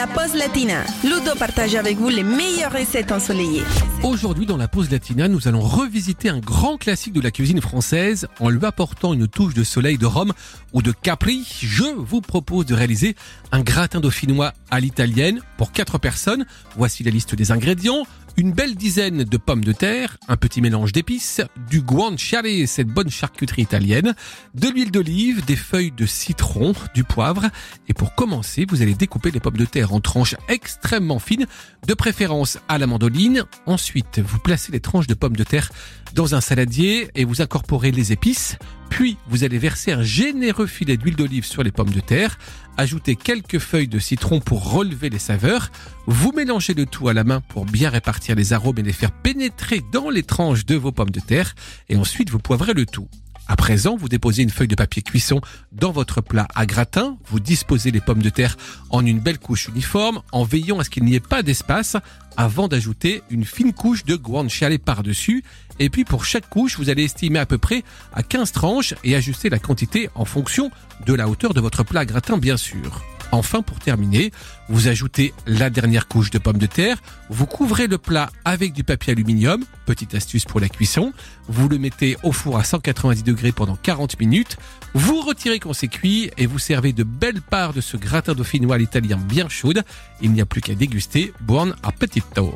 La pause latina. Ludo partage avec vous les meilleures recettes ensoleillées. Aujourd'hui, dans la pause latina, nous allons revisiter un grand classique de la cuisine française en lui apportant une touche de soleil de Rome ou de Capri. Je vous propose de réaliser un gratin dauphinois à l'italienne pour 4 personnes. Voici la liste des ingrédients une belle dizaine de pommes de terre, un petit mélange d'épices, du guanciale, cette bonne charcuterie italienne, de l'huile d'olive, des feuilles de citron, du poivre. Et pour commencer, vous allez découper les pommes de terre en tranches extrêmement fines, de préférence à la mandoline. Ensuite, vous placez les tranches de pommes de terre dans un saladier et vous incorporez les épices. Puis, vous allez verser un généreux filet d'huile d'olive sur les pommes de terre, ajouter quelques feuilles de citron pour relever les saveurs, vous mélangez le tout à la main pour bien répartir les arômes et les faire pénétrer dans les tranches de vos pommes de terre, et ensuite vous poivrez le tout. À présent, vous déposez une feuille de papier cuisson dans votre plat à gratin, vous disposez les pommes de terre en une belle couche uniforme, en veillant à ce qu'il n'y ait pas d'espace, avant d'ajouter une fine couche de guanciale par-dessus. Et puis pour chaque couche, vous allez estimer à peu près à 15 tranches et ajuster la quantité en fonction de la hauteur de votre plat à gratin, bien sûr. Enfin, pour terminer, vous ajoutez la dernière couche de pommes de terre, vous couvrez le plat avec du papier aluminium, petite astuce pour la cuisson, vous le mettez au four à 190 degrés pendant 40 minutes, vous retirez quand c'est cuit et vous servez de belles parts de ce gratin dauphinois à l'italien bien chaude. Il n'y a plus qu'à déguster. Buon appetito